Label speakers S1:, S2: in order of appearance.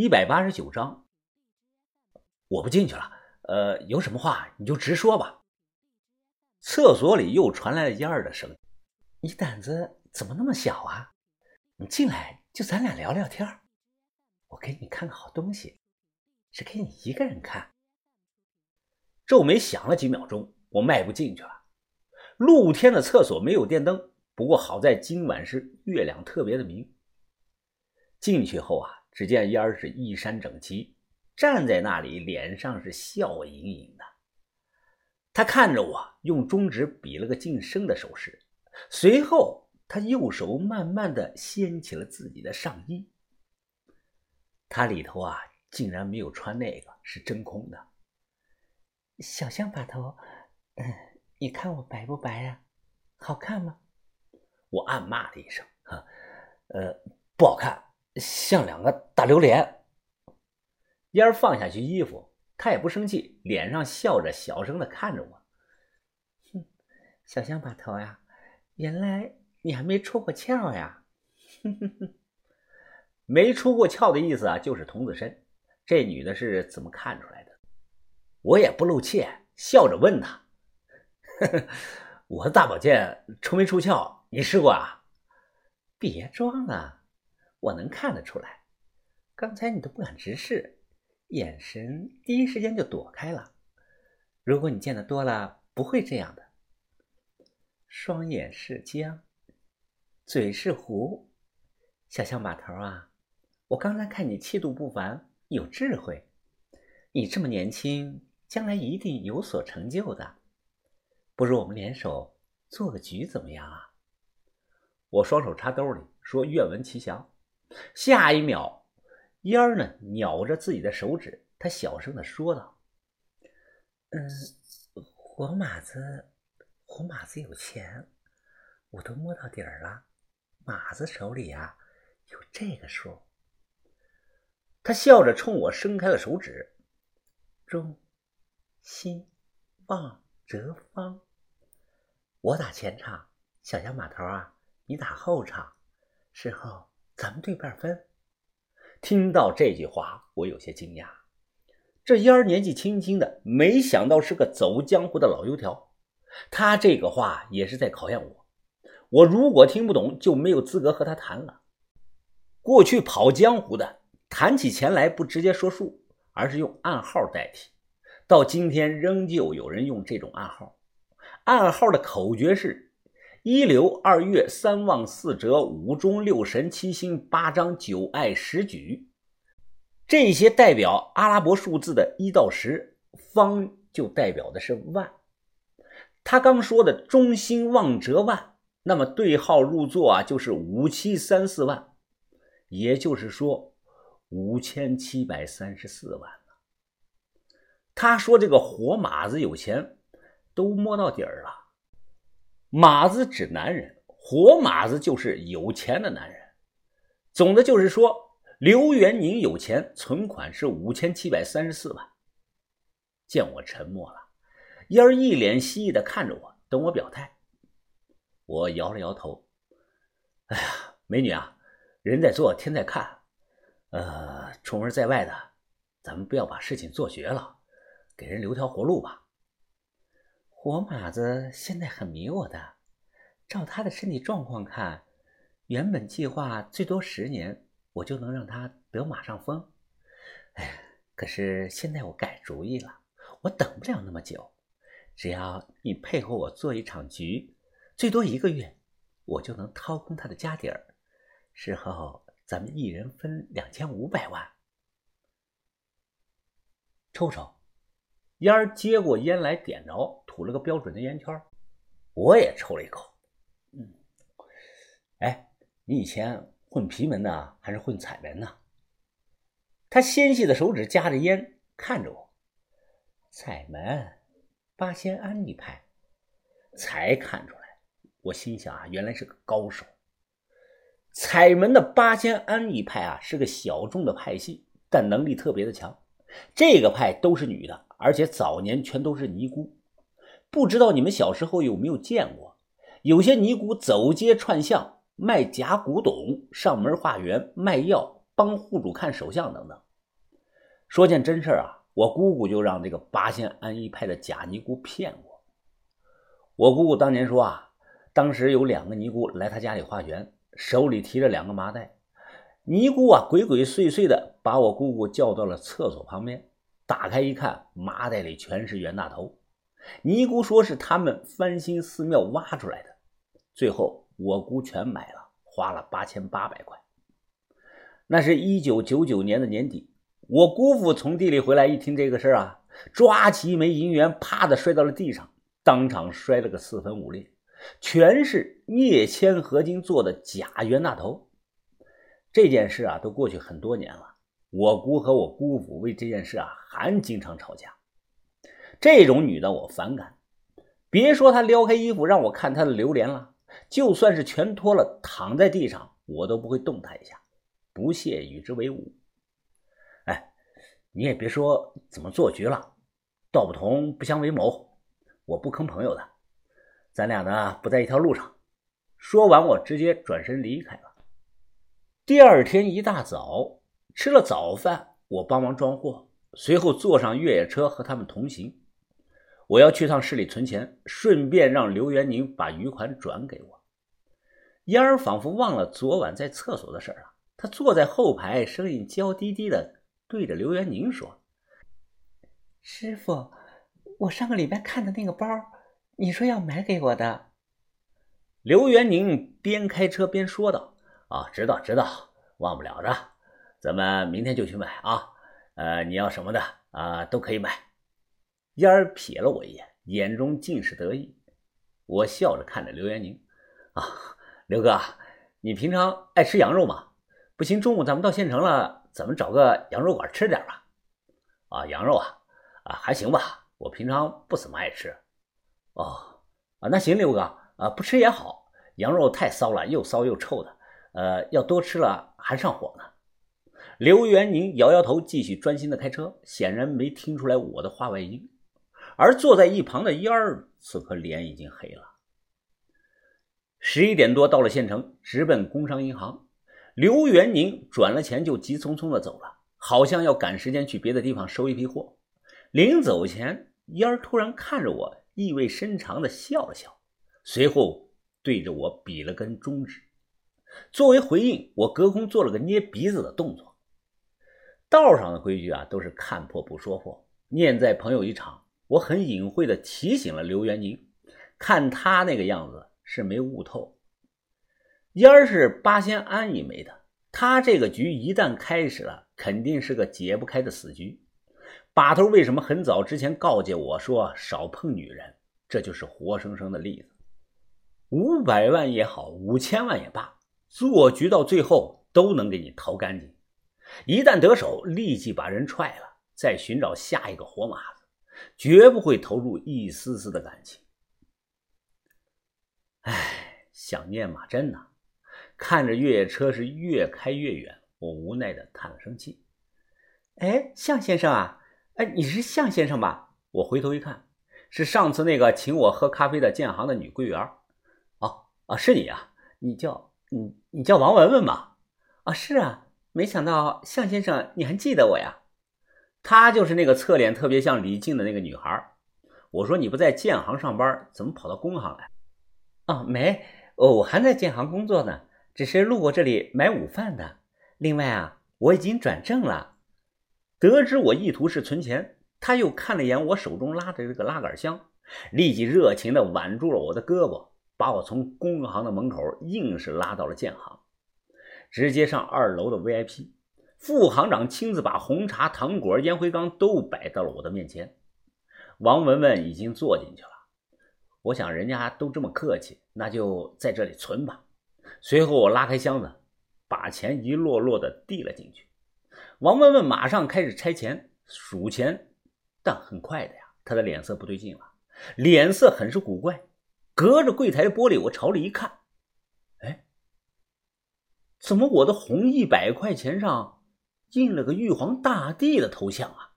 S1: 一百八十九章。我不进去了，呃，有什么话你就直说吧。厕所里又传来了燕儿的声音：“
S2: 你胆子怎么那么小啊？你进来就咱俩聊聊天我给你看个好东西，是给你一个人看。”
S1: 皱眉想了几秒钟，我迈步进去了。露天的厕所没有电灯，不过好在今晚是月亮特别的明。进去后啊，只见烟儿是衣衫整齐，站在那里，脸上是笑盈盈的。他看着我，用中指比了个晋升的手势，随后他右手慢慢的掀起了自己的上衣。他里头啊，竟然没有穿那个，是真空的。
S2: 小象把头，嗯，你看我白不白呀？好看吗？
S1: 我暗骂了一声，哈，呃，不好看。像两个大榴莲。烟儿放下去衣服，他也不生气，脸上笑着，小声的看着我。
S2: 哼，小象把头呀，原来你还没出过窍呀。哼哼哼，
S1: 没出过窍的意思啊，就是童子身。这女的是怎么看出来的？我也不露怯，笑着问她：“我的大宝剑出没出窍？你试过啊？”
S2: 别装了。我能看得出来，刚才你都不敢直视，眼神第一时间就躲开了。如果你见得多了，不会这样的。双眼是江，嘴是湖，小象马头啊！我刚才看你气度不凡，有智慧，你这么年轻，将来一定有所成就的。不如我们联手做个局，怎么样啊？
S1: 我双手插兜里，说：“愿闻其详。”下一秒，烟儿呢咬着自己的手指，他小声的说道：“
S2: 嗯，活马子，活马子有钱，我都摸到底儿了。马子手里啊有这个数。”
S1: 他笑着冲我伸开了手指：“
S2: 中，心，望，折方。我打前场，小象马头啊，你打后场，事后。”咱们对半分。
S1: 听到这句话，我有些惊讶。这烟儿年纪轻轻的，没想到是个走江湖的老油条。他这个话也是在考验我。我如果听不懂，就没有资格和他谈了。过去跑江湖的，谈起钱来不直接说数，而是用暗号代替。到今天，仍旧有人用这种暗号。暗号的口诀是。一流二月三旺四折五中六神七星八张九爱十举，这些代表阿拉伯数字的一到十，方就代表的是万。他刚说的中兴旺折万，那么对号入座啊，就是五七三四万，也就是说五千七百三十四万了。他说这个活马子有钱，都摸到底儿了。马子指男人，活马子就是有钱的男人。总的就是说，刘元宁有钱，存款是五千七百三十四万。见我沉默了，燕儿一脸蜥蜴的看着我，等我表态。我摇了摇头。哎呀，美女啊，人在做，天在看。呃，出门在外的，咱们不要把事情做绝了，给人留条活路吧。
S2: 活马子现在很迷我的，照他的身体状况看，原本计划最多十年，我就能让他得马上风。哎，可是现在我改主意了，我等不了那么久，只要你配合我做一场局，最多一个月，我就能掏空他的家底儿，事后咱们一人分两千五百万。
S1: 抽抽。烟儿接过烟来，点着，吐了个标准的烟圈。我也抽了一口。嗯，哎，你以前混皮门呢，还是混彩门呢？他纤细的手指夹着烟，看着我。
S2: 彩门，八仙庵一派。
S1: 才看出来，我心想啊，原来是个高手。彩门的八仙庵一派啊，是个小众的派系，但能力特别的强。这个派都是女的。而且早年全都是尼姑，不知道你们小时候有没有见过？有些尼姑走街串巷卖假古董，上门化缘、卖药、帮户主看手相等等，说件真事啊，我姑姑就让这个八仙庵一派的假尼姑骗我。我姑姑当年说啊，当时有两个尼姑来她家里化缘，手里提着两个麻袋。尼姑啊，鬼鬼祟祟的把我姑姑叫到了厕所旁边，打开一看，麻袋里全是袁大头。尼姑说是他们翻新寺庙挖出来的，最后我姑全买了，花了八千八百块。那是一九九九年的年底，我姑父从地里回来，一听这个事儿啊，抓起一枚银元，啪的摔到了地上，当场摔了个四分五裂，全是镍铅合金做的假袁大头。这件事啊，都过去很多年了。我姑和我姑父为这件事啊，还经常吵架。这种女的我反感。别说她撩开衣服让我看她的榴莲了，就算是全脱了躺在地上，我都不会动她一下，不屑与之为伍。哎，你也别说怎么做局了，道不同不相为谋，我不坑朋友的，咱俩呢不在一条路上。说完，我直接转身离开了。第二天一大早吃了早饭，我帮忙装货，随后坐上越野车和他们同行。我要去趟市里存钱，顺便让刘元宁把余款转给我。嫣儿仿佛忘了昨晚在厕所的事了，她坐在后排，声音娇滴滴的对着刘元宁说：“
S2: 师傅，我上个礼拜看的那个包，你说要买给我的。”
S1: 刘元宁边开车边说道。啊，知道知道，忘不了的，咱们明天就去买啊。呃，你要什么的啊，都可以买。烟儿瞥了我一眼，眼中尽是得意。我笑着看着刘元宁，啊，刘哥，你平常爱吃羊肉吗？不行，中午咱们到县城了，咱们找个羊肉馆吃点吧。啊，羊肉啊，啊还行吧，我平常不怎么爱吃。哦，啊那行，刘哥，啊不吃也好，羊肉太骚了，又骚又臭的。呃，要多吃了还上火呢。刘元宁摇摇头，继续专心的开车，显然没听出来我的话外音。而坐在一旁的烟儿，此刻脸已经黑了。十一点多到了县城，直奔工商银行。刘元宁转了钱就急匆匆的走了，好像要赶时间去别的地方收一批货。临走前，烟儿突然看着我，意味深长的笑了笑，随后对着我比了根中指。作为回应，我隔空做了个捏鼻子的动作。道上的规矩啊，都是看破不说破，念在朋友一场，我很隐晦的提醒了刘元宁，看他那个样子是没悟透。烟儿是八仙庵一枚的，他这个局一旦开始了，肯定是个解不开的死局。把头为什么很早之前告诫我说少碰女人？这就是活生生的例子。五百万也好，五千万也罢。做局到最后都能给你掏干净，一旦得手，立即把人踹了，再寻找下一个活马子，绝不会投入一丝丝的感情。唉，想念马珍呐，看着越野车是越开越远，我无奈的叹了声气。
S2: 哎，向先生啊，哎，你是向先生吧？
S1: 我回头一看，是上次那个请我喝咖啡的建行的女柜员。哦，啊，是你啊，你叫。你你叫王文文吧？
S2: 啊，是啊，没想到向先生你还记得我呀？
S1: 她就是那个侧脸特别像李静的那个女孩。我说你不在建行上班，怎么跑到工行来？
S2: 哦，没，哦，我还在建行工作呢，只是路过这里买午饭的。另外啊，我已经转正了。
S1: 得知我意图是存钱，他又看了一眼我手中拉着这个拉杆箱，立即热情地挽住了我的胳膊。把我从工行的门口硬是拉到了建行，直接上二楼的 VIP，副行长亲自把红茶、糖果、烟灰缸都摆到了我的面前。王文文已经坐进去了，我想人家都这么客气，那就在这里存吧。随后我拉开箱子，把钱一摞摞的递了进去。王文文马上开始拆钱、数钱，但很快的呀，他的脸色不对劲了，脸色很是古怪。隔着柜台的玻璃，我朝里一看，哎，怎么我的红一百块钱上印了个玉皇大帝的头像啊？